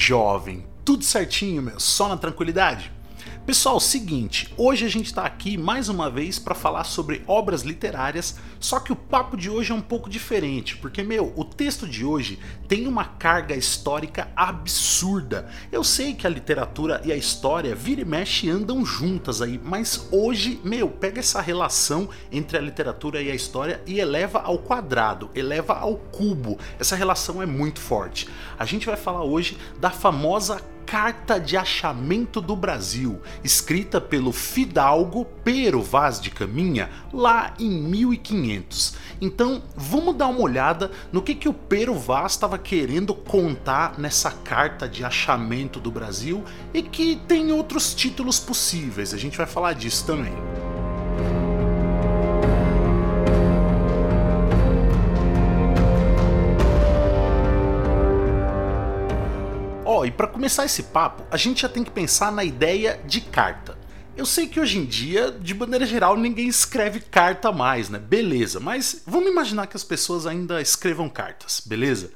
Jovem? Tudo certinho, meu? Só na tranquilidade? Pessoal, seguinte, hoje a gente está aqui mais uma vez para falar sobre obras literárias, só que o papo de hoje é um pouco diferente, porque meu, o texto de hoje tem uma carga histórica absurda. Eu sei que a literatura e a história vira e mexe andam juntas aí, mas hoje, meu, pega essa relação entre a literatura e a história e eleva ao quadrado, eleva ao cubo. Essa relação é muito forte. A gente vai falar hoje da famosa Carta de Achamento do Brasil, escrita pelo fidalgo Pero Vaz de Caminha lá em 1500. Então vamos dar uma olhada no que, que o Pero Vaz estava querendo contar nessa Carta de Achamento do Brasil e que tem outros títulos possíveis, a gente vai falar disso também. Oh, e para começar esse papo, a gente já tem que pensar na ideia de carta. Eu sei que hoje em dia, de maneira geral, ninguém escreve carta mais, né? Beleza, mas vamos imaginar que as pessoas ainda escrevam cartas, beleza?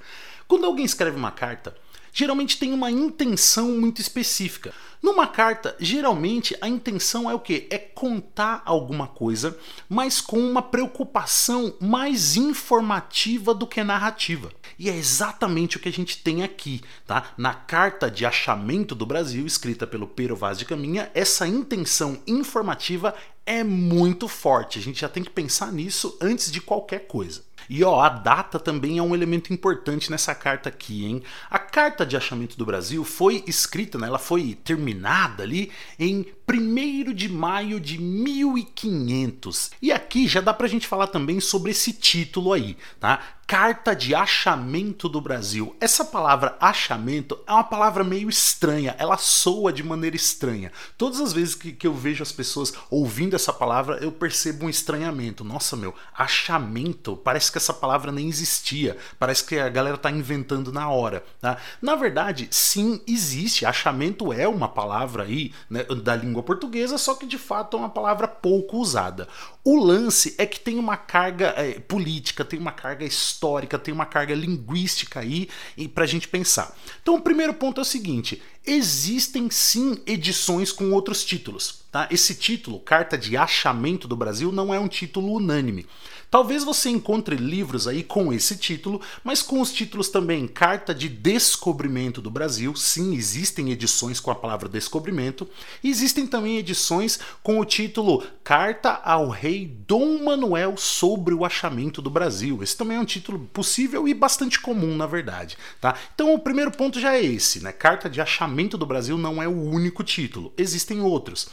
Quando alguém escreve uma carta, geralmente tem uma intenção muito específica. Numa carta, geralmente a intenção é o que? É contar alguma coisa, mas com uma preocupação mais informativa do que narrativa. E é exatamente o que a gente tem aqui, tá? Na carta de achamento do Brasil, escrita pelo Pero Vaz de Caminha, essa intenção informativa é muito forte. A gente já tem que pensar nisso antes de qualquer coisa. E ó, a data também é um elemento importante nessa carta aqui, hein? A carta de achamento do Brasil foi escrita, né, ela foi terminada ali em 1 de maio de 1500. E aqui já dá pra gente falar também sobre esse título aí, tá? Carta de Achamento do Brasil. Essa palavra achamento é uma palavra meio estranha, ela soa de maneira estranha. Todas as vezes que, que eu vejo as pessoas ouvindo essa palavra, eu percebo um estranhamento. Nossa, meu, achamento, parece que essa palavra nem existia, parece que a galera tá inventando na hora, tá? Na verdade, sim, existe. Achamento é uma palavra aí né, da língua portuguesa, só que de fato é uma palavra pouco usada. O lance é que tem uma carga é, política, tem uma carga histórica, tem uma carga linguística aí para a gente pensar. Então, o primeiro ponto é o seguinte: existem sim edições com outros títulos. Tá? Esse título, Carta de Achamento do Brasil, não é um título unânime. Talvez você encontre livros aí com esse título, mas com os títulos também Carta de Descobrimento do Brasil. Sim, existem edições com a palavra descobrimento. E existem também edições com o título Carta ao Rei Dom Manuel sobre o Achamento do Brasil. Esse também é um título possível e bastante comum, na verdade. Tá? Então o primeiro ponto já é esse, né? Carta de Achamento do Brasil não é o único título, existem outros.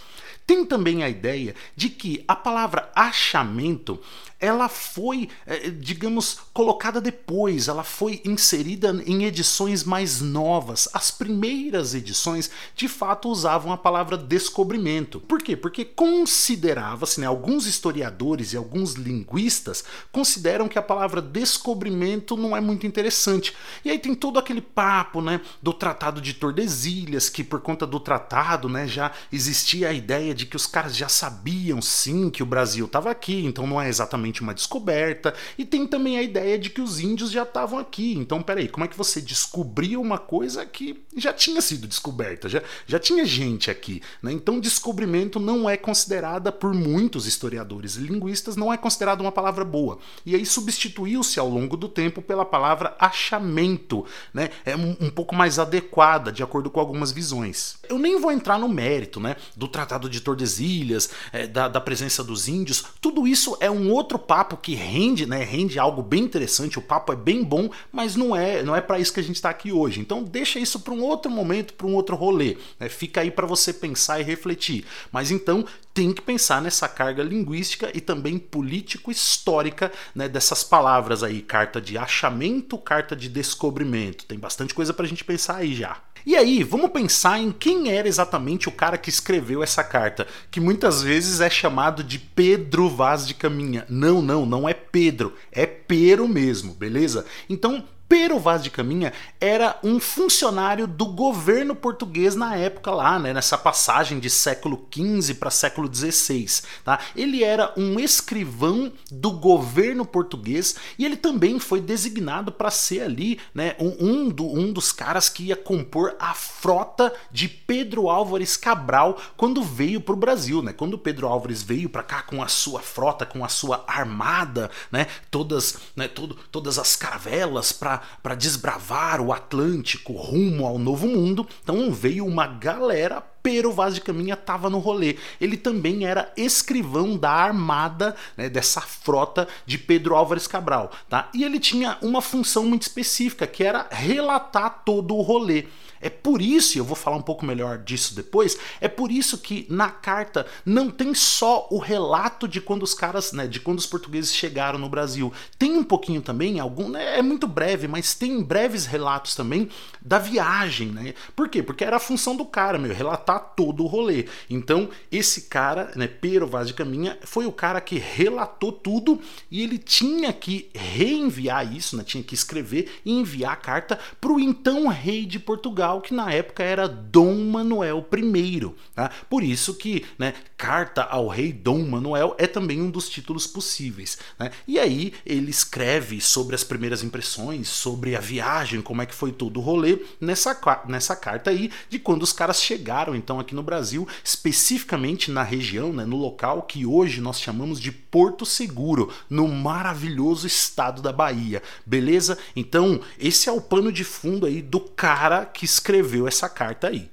Tem também a ideia de que a palavra achamento ela foi, eh, digamos, colocada depois, ela foi inserida em edições mais novas. As primeiras edições, de fato, usavam a palavra descobrimento. Por quê? Porque considerava-se, né, alguns historiadores e alguns linguistas consideram que a palavra descobrimento não é muito interessante. E aí tem todo aquele papo, né, do Tratado de Tordesilhas, que por conta do tratado, né, já existia a ideia de que os caras já sabiam sim que o Brasil estava aqui, então não é exatamente uma descoberta, e tem também a ideia de que os índios já estavam aqui. Então, peraí, como é que você descobriu uma coisa que já tinha sido descoberta, já, já tinha gente aqui? Né? Então, descobrimento não é considerada por muitos historiadores e linguistas, não é considerada uma palavra boa. E aí substituiu-se ao longo do tempo pela palavra achamento, né? É um, um pouco mais adequada, de acordo com algumas visões. Eu nem vou entrar no mérito, né? Do Tratado de Tordesilhas, é, da, da presença dos índios, tudo isso é um outro papo que rende, né? Rende algo bem interessante, o papo é bem bom, mas não é, não é para isso que a gente está aqui hoje. Então deixa isso para um outro momento, para um outro rolê. Né? Fica aí para você pensar e refletir. Mas então tem que pensar nessa carga linguística e também político-histórica né, dessas palavras aí, carta de achamento, carta de descobrimento. Tem bastante coisa para a gente pensar aí já. E aí, vamos pensar em quem era exatamente o cara que escreveu essa carta, que muitas vezes é chamado de Pedro Vaz de Caminha. Não, não, não é Pedro, é Pero mesmo, beleza? Então, Pero Vaz de Caminha era um funcionário do governo português na época lá, né, nessa passagem de século XV para século XVI. Tá? Ele era um escrivão do governo português e ele também foi designado para ser ali né, um, um, do, um dos caras que ia compor a frota de Pedro Álvares Cabral quando veio para o Brasil. Né? Quando Pedro Álvares veio para cá com a sua frota, com a sua armada, né, todas, né, todo, todas as caravelas para para desbravar o Atlântico rumo ao Novo Mundo. Então veio uma galera Pero Vaz de Caminha estava no rolê. Ele também era escrivão da armada né, dessa frota de Pedro Álvares Cabral, tá? E ele tinha uma função muito específica, que era relatar todo o rolê. É por isso, e eu vou falar um pouco melhor disso depois, é por isso que na carta não tem só o relato de quando os caras, né, de quando os portugueses chegaram no Brasil. Tem um pouquinho também, algum, né, é muito breve, mas tem breves relatos também da viagem, né? Por quê? Porque era a função do cara, meu, relatar todo o rolê. Então, esse cara, né, Pero Vaz de Caminha, foi o cara que relatou tudo e ele tinha que reenviar isso, né, tinha que escrever e enviar a carta para o então rei de Portugal que na época era Dom Manuel I. Tá? Por isso que né, Carta ao Rei Dom Manuel é também um dos títulos possíveis. Né? E aí ele escreve sobre as primeiras impressões, sobre a viagem, como é que foi todo o rolê, nessa, nessa carta aí de quando os caras chegaram então aqui no Brasil, especificamente na região, né, no local que hoje nós chamamos de Porto Seguro, no maravilhoso estado da Bahia. Beleza? Então, esse é o pano de fundo aí do cara que escreveu essa carta aí.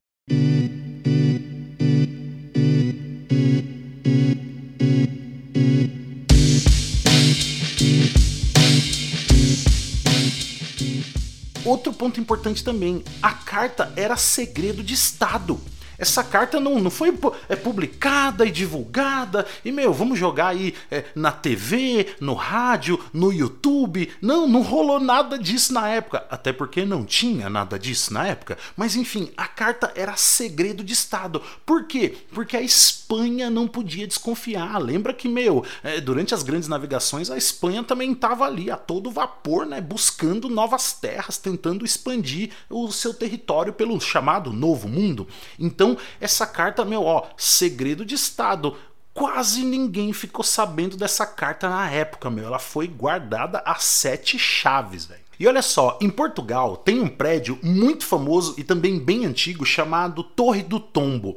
Outro ponto importante também: a carta era segredo de Estado. Essa carta não, não foi é, publicada e divulgada. E, meu, vamos jogar aí é, na TV, no rádio, no YouTube. Não, não rolou nada disso na época. Até porque não tinha nada disso na época. Mas, enfim, a carta era segredo de Estado. Por quê? Porque a Espanha não podia desconfiar. Lembra que, meu, é, durante as grandes navegações, a Espanha também estava ali a todo vapor, né? Buscando novas terras, tentando expandir o seu território pelo chamado Novo Mundo. Então, então, essa carta, meu, ó, segredo de Estado. Quase ninguém ficou sabendo dessa carta na época, meu. Ela foi guardada a sete chaves, velho. E olha só, em Portugal tem um prédio muito famoso e também bem antigo chamado Torre do Tombo.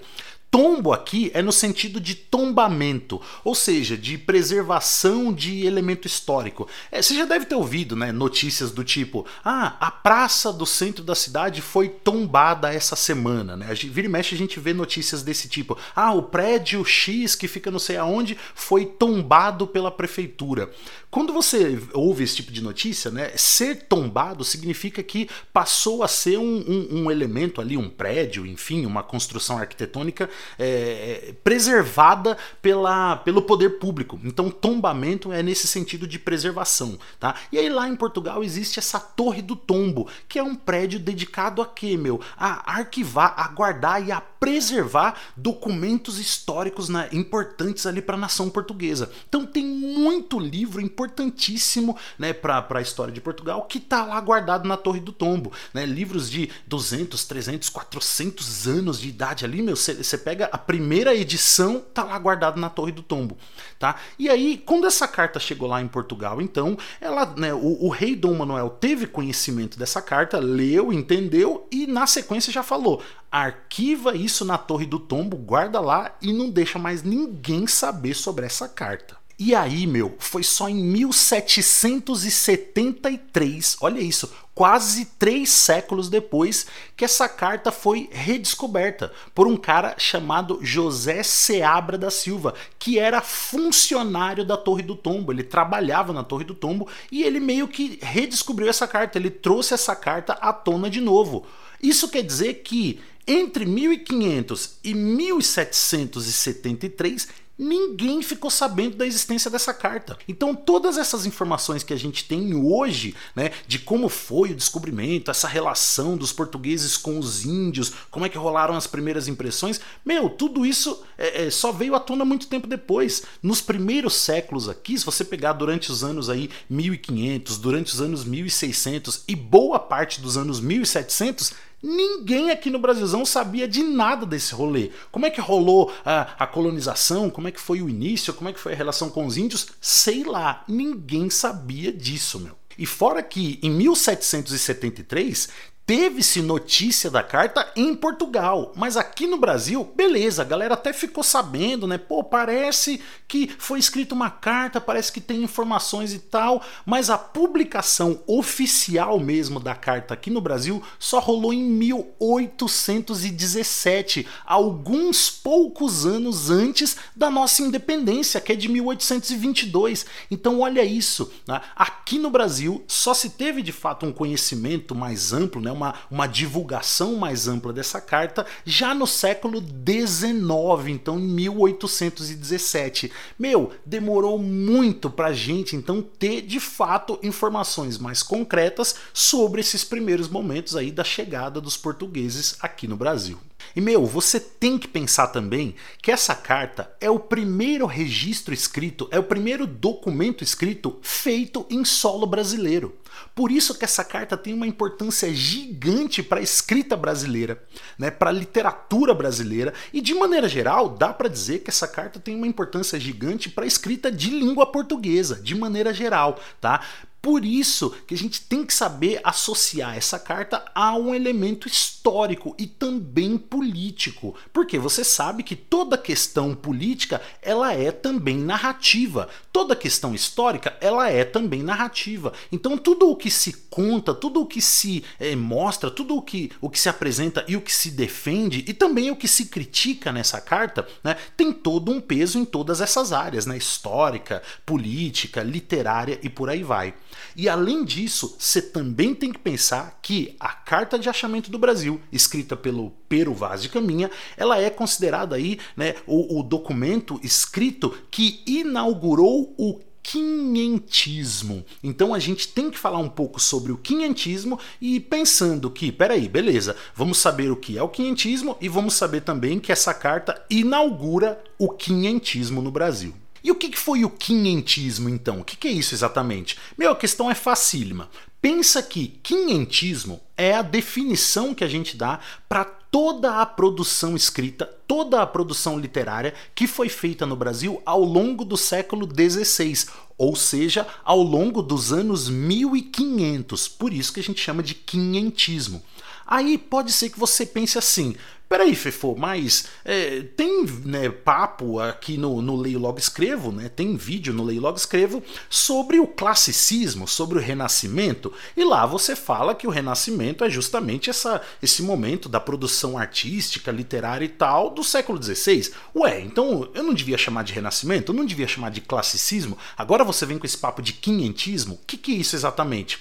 Tombo aqui é no sentido de tombamento, ou seja, de preservação de elemento histórico. É, você já deve ter ouvido né, notícias do tipo: ah, a praça do centro da cidade foi tombada essa semana. Né? Vira e mexe a gente vê notícias desse tipo: ah, o prédio X que fica não sei aonde foi tombado pela prefeitura. Quando você ouve esse tipo de notícia, né, ser tombado significa que passou a ser um, um, um elemento ali, um prédio, enfim, uma construção arquitetônica é, preservada pela, pelo poder público. Então, tombamento é nesse sentido de preservação. Tá? E aí, lá em Portugal, existe essa Torre do Tombo, que é um prédio dedicado a quê, meu? A arquivar, a guardar e a preservar documentos históricos né, importantes ali para a nação portuguesa. Então, tem muito livro importantíssimo né, para a história de Portugal, que está lá guardado na Torre do Tombo. Né? Livros de 200, 300, 400 anos de idade ali, meu, você pega a primeira edição, tá lá guardado na Torre do Tombo. Tá? E aí, quando essa carta chegou lá em Portugal, então, ela, né, o, o rei Dom Manuel teve conhecimento dessa carta, leu, entendeu e na sequência já falou: arquiva isso na Torre do Tombo, guarda lá e não deixa mais ninguém saber sobre essa carta. E aí, meu, foi só em 1773, olha isso, quase três séculos depois, que essa carta foi redescoberta por um cara chamado José Seabra da Silva, que era funcionário da Torre do Tombo. Ele trabalhava na Torre do Tombo e ele meio que redescobriu essa carta, ele trouxe essa carta à tona de novo. Isso quer dizer que entre 1500 e 1773 ninguém ficou sabendo da existência dessa carta. Então todas essas informações que a gente tem hoje, né, de como foi o descobrimento, essa relação dos portugueses com os índios, como é que rolaram as primeiras impressões, meu, tudo isso é, é, só veio à tona muito tempo depois. Nos primeiros séculos aqui, se você pegar durante os anos aí 1500, durante os anos 1600 e boa parte dos anos 1700, Ninguém aqui no Brasilzão sabia de nada desse rolê. Como é que rolou a, a, colonização? Como é que foi o início? Como é que foi a relação com os índios? Sei lá, ninguém sabia disso, meu. E fora que em 1773 Teve-se notícia da carta em Portugal, mas aqui no Brasil, beleza, a galera até ficou sabendo, né? Pô, parece que foi escrita uma carta, parece que tem informações e tal, mas a publicação oficial mesmo da carta aqui no Brasil só rolou em 1817, alguns poucos anos antes da nossa independência, que é de 1822. Então, olha isso, né? aqui no Brasil só se teve de fato um conhecimento mais amplo, né? Uma, uma divulgação mais ampla dessa carta já no século XIX, então em 1817. Meu, demorou muito pra gente então ter de fato informações mais concretas sobre esses primeiros momentos aí da chegada dos portugueses aqui no Brasil. E meu, você tem que pensar também que essa carta é o primeiro registro escrito, é o primeiro documento escrito feito em solo brasileiro. Por isso que essa carta tem uma importância gigante para a escrita brasileira, né, para a literatura brasileira e de maneira geral dá para dizer que essa carta tem uma importância gigante para a escrita de língua portuguesa, de maneira geral, tá? Por isso que a gente tem que saber associar essa carta a um elemento histórico e também político, porque você sabe que toda questão política ela é também narrativa, toda questão histórica ela é também narrativa. Então tudo o que se conta, tudo o que se é, mostra, tudo o que, o que se apresenta e o que se defende e também o que se critica nessa carta, né, tem todo um peso em todas essas áreas, né, histórica, política, literária e por aí vai. E além disso, você também tem que pensar que a Carta de Achamento do Brasil, escrita pelo Pero Vaz de Caminha, ela é considerada aí né, o, o documento escrito que inaugurou o quinhentismo. Então a gente tem que falar um pouco sobre o quinhentismo e pensando que, peraí, beleza, vamos saber o que é o quinhentismo e vamos saber também que essa carta inaugura o quinhentismo no Brasil. E o que foi o quinhentismo então? O que é isso exatamente? Meu, a questão é facílima. Pensa que quinhentismo é a definição que a gente dá para toda a produção escrita, toda a produção literária que foi feita no Brasil ao longo do século XVI, ou seja, ao longo dos anos 1500. Por isso que a gente chama de quinhentismo. Aí pode ser que você pense assim: Peraí, Fefo, mas é, tem né, papo aqui no, no Leio Logo Escrevo, né, tem vídeo no Leio Logo Escrevo sobre o classicismo, sobre o renascimento, e lá você fala que o renascimento é justamente essa, esse momento da produção artística, literária e tal do século XVI. Ué, então eu não devia chamar de renascimento? Eu não devia chamar de classicismo? Agora você vem com esse papo de quinhentismo? O que, que é isso exatamente?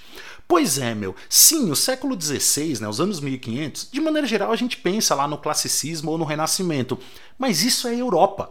Pois é, meu. Sim, o século XVI, né, os anos 1500, de maneira geral a gente pensa lá no classicismo ou no renascimento, mas isso é Europa.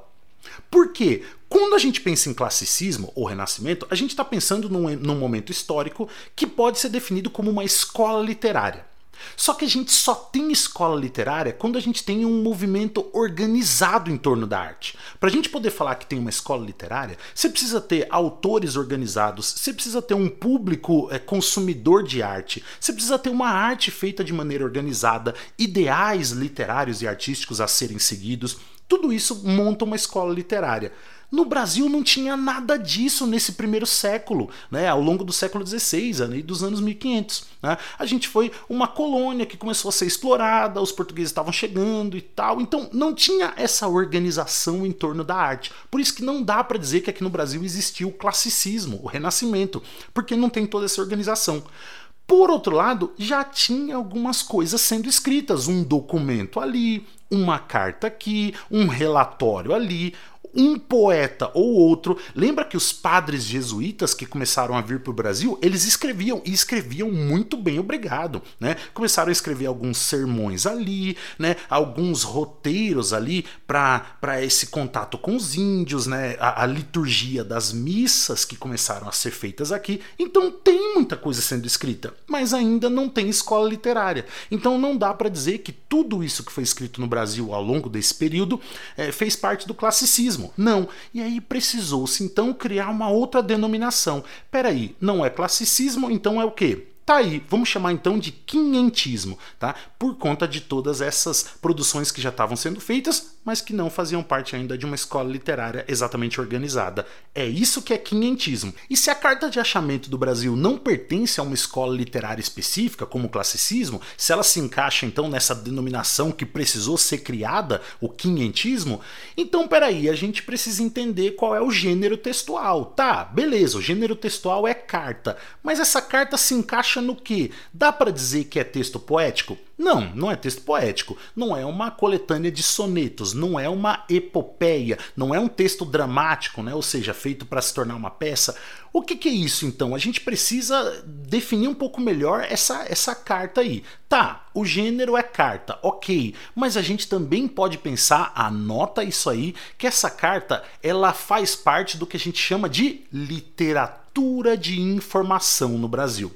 Por quê? Quando a gente pensa em classicismo ou renascimento, a gente está pensando num, num momento histórico que pode ser definido como uma escola literária. Só que a gente só tem escola literária quando a gente tem um movimento organizado em torno da arte. Para a gente poder falar que tem uma escola literária, você precisa ter autores organizados, você precisa ter um público é, consumidor de arte, você precisa ter uma arte feita de maneira organizada, ideais literários e artísticos a serem seguidos. Tudo isso monta uma escola literária. No Brasil não tinha nada disso nesse primeiro século, né, ao longo do século XVI e dos anos 1500. Né? A gente foi uma colônia que começou a ser explorada, os portugueses estavam chegando e tal, então não tinha essa organização em torno da arte. Por isso que não dá para dizer que aqui no Brasil existiu o classicismo, o renascimento, porque não tem toda essa organização. Por outro lado, já tinha algumas coisas sendo escritas, um documento ali, uma carta aqui, um relatório ali, um poeta ou outro. Lembra que os padres jesuítas que começaram a vir para o Brasil, eles escreviam e escreviam muito bem, obrigado, né? Começaram a escrever alguns sermões ali, né? Alguns roteiros ali para esse contato com os índios, né? A, a liturgia das missas que começaram a ser feitas aqui. Então tem muita coisa sendo escrita, mas ainda não tem escola literária. Então não dá para dizer que tudo isso que foi escrito no Brasil ao longo desse período é, fez parte do classicismo. Não. E aí precisou-se então criar uma outra denominação. Peraí, não é classicismo, então é o quê? Tá aí, vamos chamar então de quinhentismo, tá? Por conta de todas essas produções que já estavam sendo feitas, mas que não faziam parte ainda de uma escola literária exatamente organizada. É isso que é quinhentismo. E se a carta de achamento do Brasil não pertence a uma escola literária específica, como o classicismo, se ela se encaixa então nessa denominação que precisou ser criada, o quinhentismo, então peraí, a gente precisa entender qual é o gênero textual. Tá, beleza, o gênero textual é carta, mas essa carta se encaixa no que? Dá para dizer que é texto poético? Não, não é texto poético. Não é uma coletânea de sonetos, não é uma epopeia, não é um texto dramático, né? ou seja, feito para se tornar uma peça. O que, que, é isso então? A gente precisa definir um pouco melhor essa, essa carta aí. Tá, o gênero é carta, ok, mas a gente também pode pensar, anota isso aí, que essa carta ela faz parte do que a gente chama de literatura de informação no Brasil.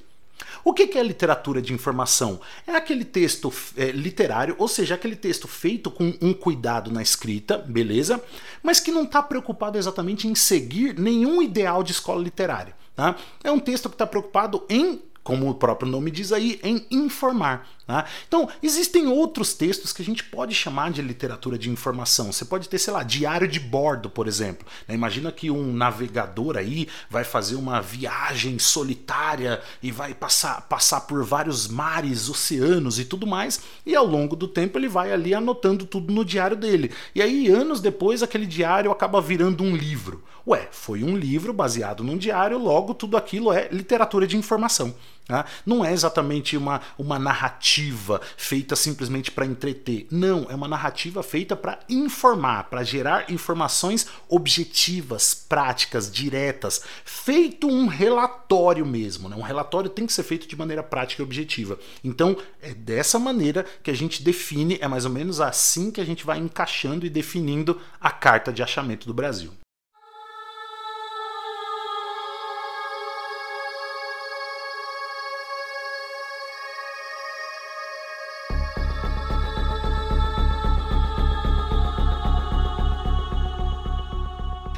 O que é literatura de informação? É aquele texto é, literário, ou seja, aquele texto feito com um cuidado na escrita, beleza? Mas que não está preocupado exatamente em seguir nenhum ideal de escola literária. Tá? É um texto que está preocupado em como o próprio nome diz aí, em informar. Tá? Então, existem outros textos que a gente pode chamar de literatura de informação. Você pode ter, sei lá, diário de bordo, por exemplo. Né? Imagina que um navegador aí vai fazer uma viagem solitária e vai passar, passar por vários mares, oceanos e tudo mais, e ao longo do tempo ele vai ali anotando tudo no diário dele. E aí, anos depois, aquele diário acaba virando um livro. Ué, foi um livro baseado num diário, logo tudo aquilo é literatura de informação. Tá? Não é exatamente uma, uma narrativa feita simplesmente para entreter. Não, é uma narrativa feita para informar, para gerar informações objetivas, práticas, diretas. Feito um relatório mesmo. Né? Um relatório tem que ser feito de maneira prática e objetiva. Então, é dessa maneira que a gente define, é mais ou menos assim que a gente vai encaixando e definindo a carta de achamento do Brasil.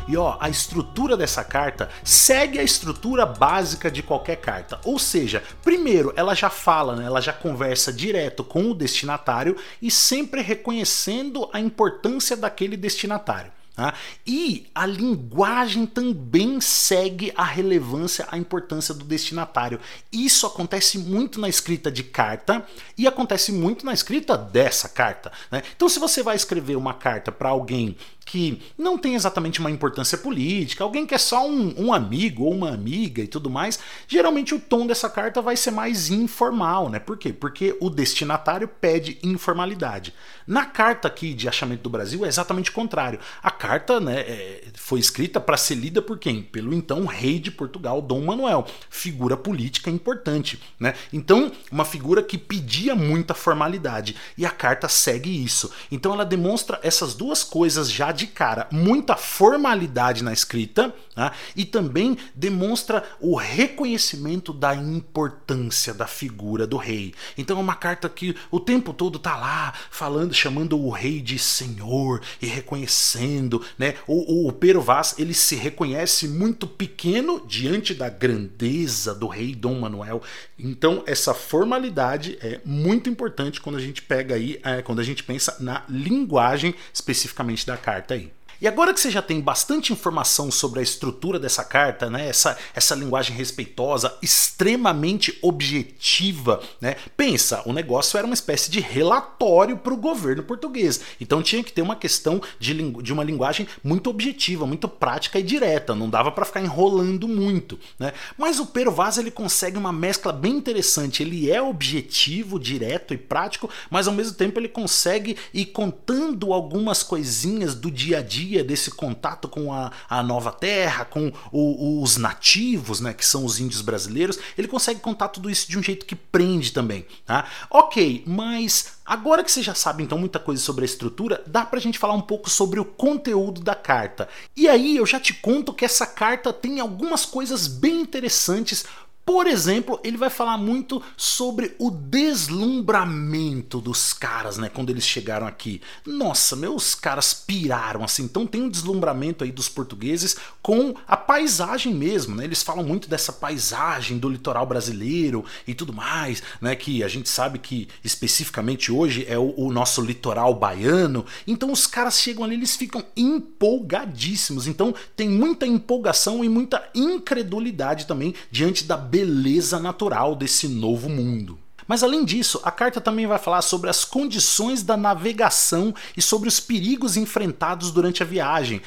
E ó, a estrutura dessa carta segue a estrutura básica de qualquer carta. Ou seja, primeiro ela já fala, né, ela já conversa direto com o destinatário e sempre reconhecendo a importância daquele destinatário. Tá? E a linguagem também segue a relevância, a importância do destinatário. Isso acontece muito na escrita de carta e acontece muito na escrita dessa carta. Né? Então, se você vai escrever uma carta para alguém que não tem exatamente uma importância política, alguém que é só um, um, amigo ou uma amiga e tudo mais, geralmente o tom dessa carta vai ser mais informal, né? Por quê? Porque o destinatário pede informalidade. Na carta aqui de achamento do Brasil é exatamente o contrário. A carta né, é, foi escrita para ser lida por quem? Pelo então rei de Portugal, Dom Manuel, figura política importante, né? Então, uma figura que pedia muita formalidade e a carta segue isso. Então ela demonstra essas duas coisas já de cara muita formalidade na escrita né? e também demonstra o reconhecimento da importância da figura do rei. Então é uma carta que o tempo todo tá lá falando, chamando o rei de senhor e reconhecendo, né? O, o Pero Vaz ele se reconhece muito pequeno diante da grandeza do rei Dom Manuel. Então essa formalidade é muito importante quando a gente pega aí, é, quando a gente pensa na linguagem especificamente da carta carta aí. E agora que você já tem bastante informação sobre a estrutura dessa carta, né, essa, essa linguagem respeitosa, extremamente objetiva, né, pensa, o negócio era uma espécie de relatório para o governo português. Então tinha que ter uma questão de, de uma linguagem muito objetiva, muito prática e direta, não dava para ficar enrolando muito. Né? Mas o Pero Vaz ele consegue uma mescla bem interessante, ele é objetivo, direto e prático, mas ao mesmo tempo ele consegue ir contando algumas coisinhas do dia a dia desse contato com a, a nova terra, com o, os nativos, né, que são os índios brasileiros, ele consegue contar tudo isso de um jeito que prende também. Tá? Ok, mas Agora que você já sabe então muita coisa sobre a estrutura, dá pra gente falar um pouco sobre o conteúdo da carta. E aí eu já te conto que essa carta tem algumas coisas bem interessantes por exemplo, ele vai falar muito sobre o deslumbramento dos caras, né? Quando eles chegaram aqui. Nossa, meus caras piraram assim. Então tem um deslumbramento aí dos portugueses com a paisagem mesmo, né? Eles falam muito dessa paisagem do litoral brasileiro e tudo mais, né? Que a gente sabe que especificamente hoje é o, o nosso litoral baiano. Então os caras chegam ali, eles ficam empolgadíssimos. Então tem muita empolgação e muita incredulidade também diante da beleza natural desse novo mundo. Mas além disso, a carta também vai falar sobre as condições da navegação e sobre os perigos enfrentados durante a viagem.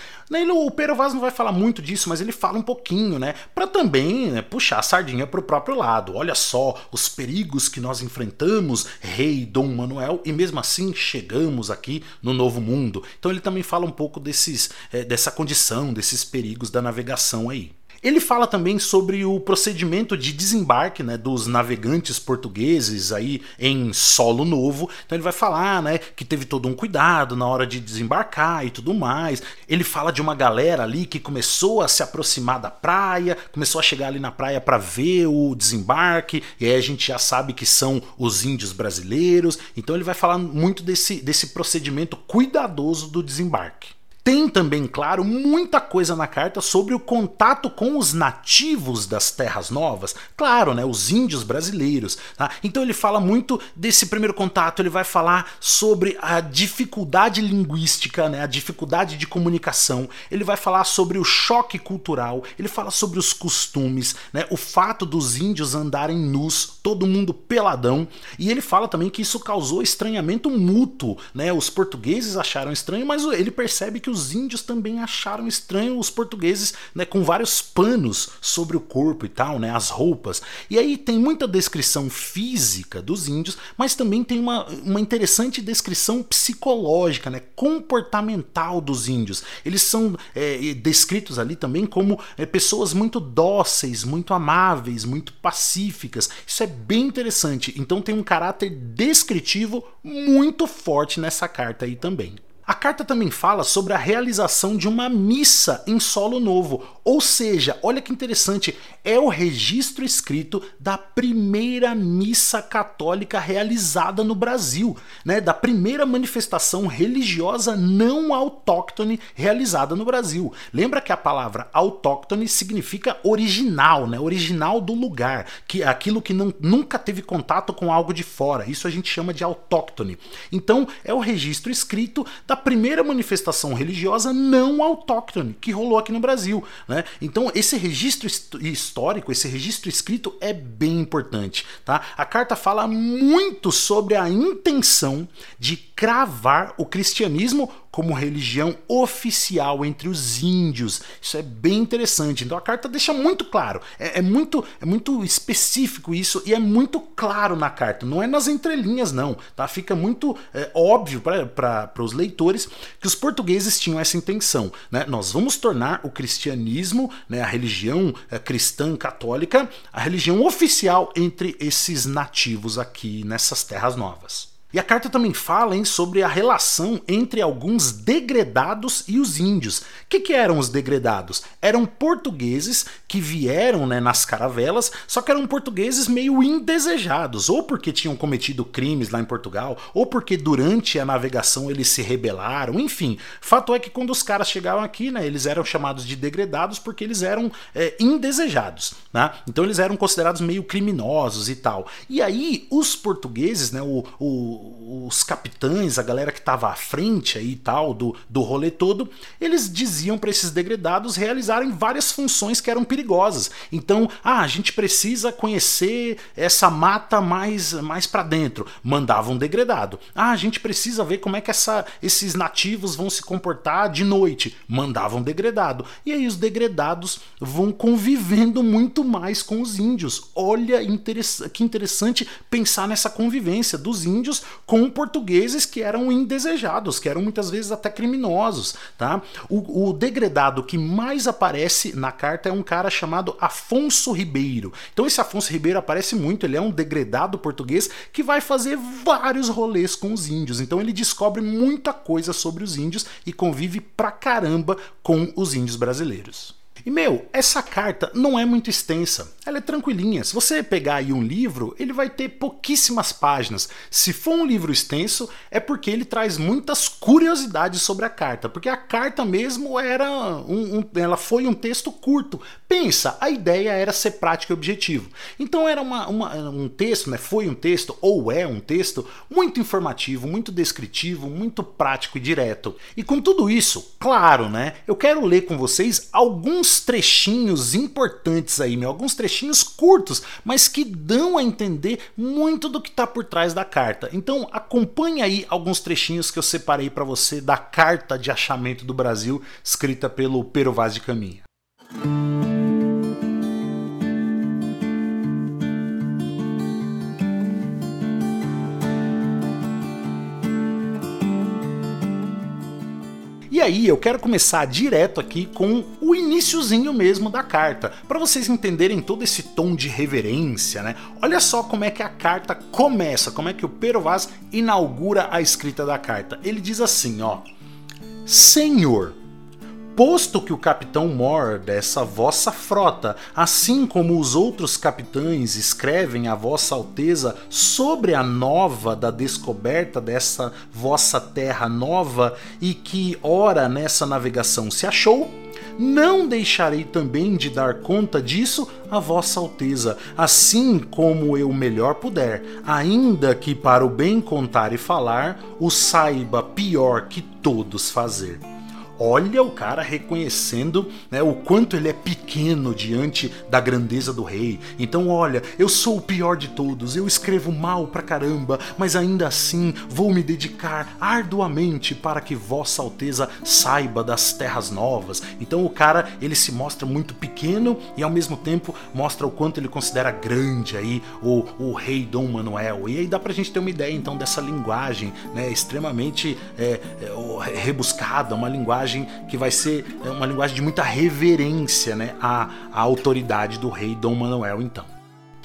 O Pero Vaz não vai falar muito disso, mas ele fala um pouquinho, né? Para também né, puxar a sardinha para o próprio lado. Olha só os perigos que nós enfrentamos, rei Dom Manuel, e mesmo assim chegamos aqui no novo mundo. Então ele também fala um pouco desses, é, dessa condição, desses perigos da navegação aí. Ele fala também sobre o procedimento de desembarque né, dos navegantes portugueses aí em solo novo. Então ele vai falar né, que teve todo um cuidado na hora de desembarcar e tudo mais. Ele fala de uma galera ali que começou a se aproximar da praia, começou a chegar ali na praia para ver o desembarque, e aí a gente já sabe que são os índios brasileiros. Então ele vai falar muito desse, desse procedimento cuidadoso do desembarque. Tem também, claro, muita coisa na carta sobre o contato com os nativos das terras novas, claro, né, os índios brasileiros. Tá? Então ele fala muito desse primeiro contato, ele vai falar sobre a dificuldade linguística, né, a dificuldade de comunicação, ele vai falar sobre o choque cultural, ele fala sobre os costumes, né, o fato dos índios andarem nus, todo mundo peladão, e ele fala também que isso causou estranhamento mútuo. Né, os portugueses acharam estranho, mas ele percebe que os os índios também acharam estranho os portugueses né, com vários panos sobre o corpo e tal, né, as roupas. E aí tem muita descrição física dos índios, mas também tem uma, uma interessante descrição psicológica, né, comportamental dos índios. Eles são é, descritos ali também como é, pessoas muito dóceis, muito amáveis, muito pacíficas. Isso é bem interessante. Então tem um caráter descritivo muito forte nessa carta aí também. A carta também fala sobre a realização de uma missa em solo novo, ou seja, olha que interessante, é o registro escrito da primeira missa católica realizada no Brasil, né, da primeira manifestação religiosa não autóctone realizada no Brasil. Lembra que a palavra autóctone significa original, né, original do lugar, que é aquilo que não, nunca teve contato com algo de fora. Isso a gente chama de autóctone. Então, é o registro escrito da primeira manifestação religiosa não autóctone que rolou aqui no Brasil. Né? Então, esse registro histórico, esse registro escrito é bem importante. Tá? A carta fala muito sobre a intenção de cravar o cristianismo como religião oficial entre os índios. Isso é bem interessante. Então a carta deixa muito claro, é, é muito, é muito específico isso e é muito claro na carta. Não é nas entrelinhas não, tá? Fica muito é, óbvio para os leitores que os portugueses tinham essa intenção, né? Nós vamos tornar o cristianismo, né, a religião é, cristã católica, a religião oficial entre esses nativos aqui nessas terras novas. E a carta também fala hein, sobre a relação entre alguns degredados e os índios. O que, que, eram os degredados? Eram portugueses que vieram né, nas caravelas, só que eram portugueses meio indesejados, ou porque tinham cometido crimes lá em Portugal, ou porque durante a navegação eles se rebelaram, enfim. Fato é que quando os caras chegavam aqui, né, eles eram chamados de degredados porque eles eram é, indesejados. Né? Então eles eram considerados meio criminosos e tal. E aí os portugueses, né, o, o os capitães, a galera que estava à frente aí e tal do, do rolê todo, eles diziam para esses degredados realizarem várias funções que eram perigosas. Então, ah, a gente precisa conhecer essa mata mais, mais para dentro. Mandava um degredado. Ah, a gente precisa ver como é que essa, esses nativos vão se comportar de noite. Mandavam um degredado. E aí os degredados vão convivendo muito mais com os índios. Olha interess que interessante pensar nessa convivência dos índios com portugueses que eram indesejados, que eram muitas vezes até criminosos, tá? O, o degredado que mais aparece na carta é um cara chamado Afonso Ribeiro. Então esse Afonso Ribeiro aparece muito, ele é um degredado português que vai fazer vários rolês com os índios. Então ele descobre muita coisa sobre os índios e convive pra caramba com os índios brasileiros. E meu, essa carta não é muito extensa, ela é tranquilinha. Se você pegar aí um livro, ele vai ter pouquíssimas páginas. Se for um livro extenso, é porque ele traz muitas curiosidades sobre a carta, porque a carta mesmo era um, um ela foi um texto curto. Pensa, a ideia era ser prático e objetivo. Então era uma, uma, um texto, né? Foi um texto ou é um texto muito informativo, muito descritivo, muito prático e direto. E com tudo isso, claro, né? Eu quero ler com vocês alguns trechinhos importantes aí, meu, alguns trechinhos curtos, mas que dão a entender muito do que está por trás da carta. Então acompanhe aí alguns trechinhos que eu separei para você da carta de achamento do Brasil, escrita pelo Pero Vaz de Caminha. E aí eu quero começar direto aqui com o iníciozinho mesmo da carta, para vocês entenderem todo esse tom de reverência, né? Olha só como é que a carta começa, como é que o Pero Vaz inaugura a escrita da carta. Ele diz assim, ó: Senhor, Posto que o capitão Mor dessa vossa frota, assim como os outros capitães escrevem a vossa alteza sobre a nova da descoberta dessa vossa terra nova e que ora nessa navegação se achou, não deixarei também de dar conta disso a vossa alteza, assim como eu melhor puder, ainda que para o bem contar e falar, o saiba pior que todos fazer. Olha o cara reconhecendo né, o quanto ele é pequeno diante da grandeza do rei. Então, olha, eu sou o pior de todos, eu escrevo mal pra caramba, mas ainda assim vou me dedicar arduamente para que Vossa Alteza saiba das terras novas. Então, o cara ele se mostra muito pequeno e ao mesmo tempo mostra o quanto ele considera grande aí o, o rei Dom Manuel. E aí dá pra gente ter uma ideia então dessa linguagem né, extremamente é, é, rebuscada, uma linguagem linguagem que vai ser é, uma linguagem de muita reverência né, à, à autoridade do rei Dom Manuel, então.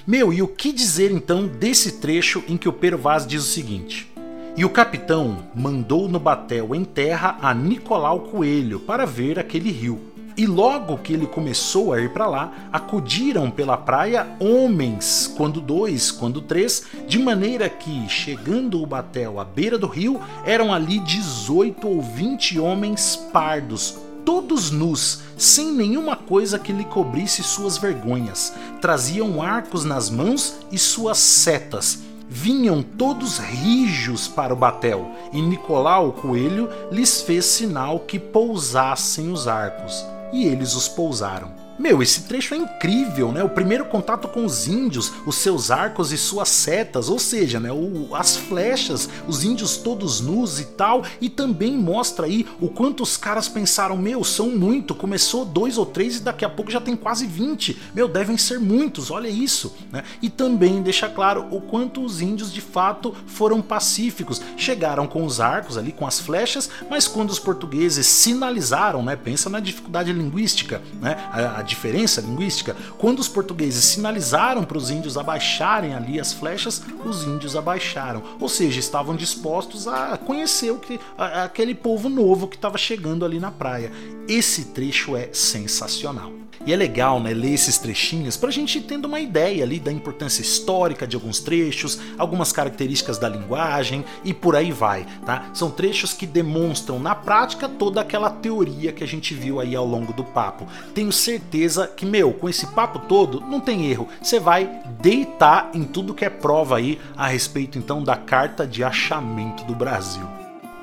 Meu, e o que dizer então desse trecho em que o Pero Vaz diz o seguinte? E o capitão mandou no batel em terra a Nicolau Coelho para ver aquele rio. E logo que ele começou a ir para lá, acudiram pela praia homens, quando dois, quando três, de maneira que, chegando o batel à beira do rio, eram ali 18 ou 20 homens pardos, todos nus, sem nenhuma coisa que lhe cobrisse suas vergonhas. Traziam arcos nas mãos e suas setas. Vinham todos rijos para o batel, e Nicolau o coelho lhes fez sinal que pousassem os arcos e eles os pousaram. Meu, esse trecho é incrível, né? O primeiro contato com os índios, os seus arcos e suas setas, ou seja, né, o, as flechas, os índios todos nus e tal, e também mostra aí o quanto os caras pensaram, meu, são muito, começou dois ou três e daqui a pouco já tem quase 20. Meu, devem ser muitos, olha isso, né? E também deixa claro o quanto os índios de fato foram pacíficos. Chegaram com os arcos ali, com as flechas, mas quando os portugueses sinalizaram, né? Pensa na dificuldade linguística, né? A, diferença linguística, quando os portugueses sinalizaram para os índios abaixarem ali as flechas, os índios abaixaram, ou seja, estavam dispostos a conhecer o que a, aquele povo novo que estava chegando ali na praia. Esse trecho é sensacional. E é legal, né, ler esses trechinhos para a gente ir tendo uma ideia ali da importância histórica de alguns trechos, algumas características da linguagem e por aí vai, tá? São trechos que demonstram na prática toda aquela teoria que a gente viu aí ao longo do papo. Tenho certeza que, meu, com esse papo todo, não tem erro. Você vai deitar em tudo que é prova aí a respeito então da carta de achamento do Brasil.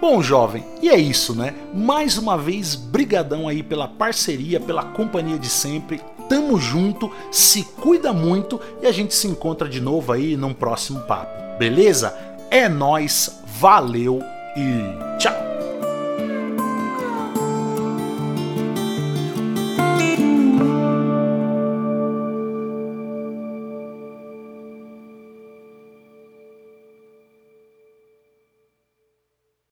Bom, jovem, e é isso, né? Mais uma vez, brigadão aí pela parceria, pela companhia de sempre. Tamo junto, se cuida muito e a gente se encontra de novo aí num próximo papo. Beleza? É nós, valeu e tchau.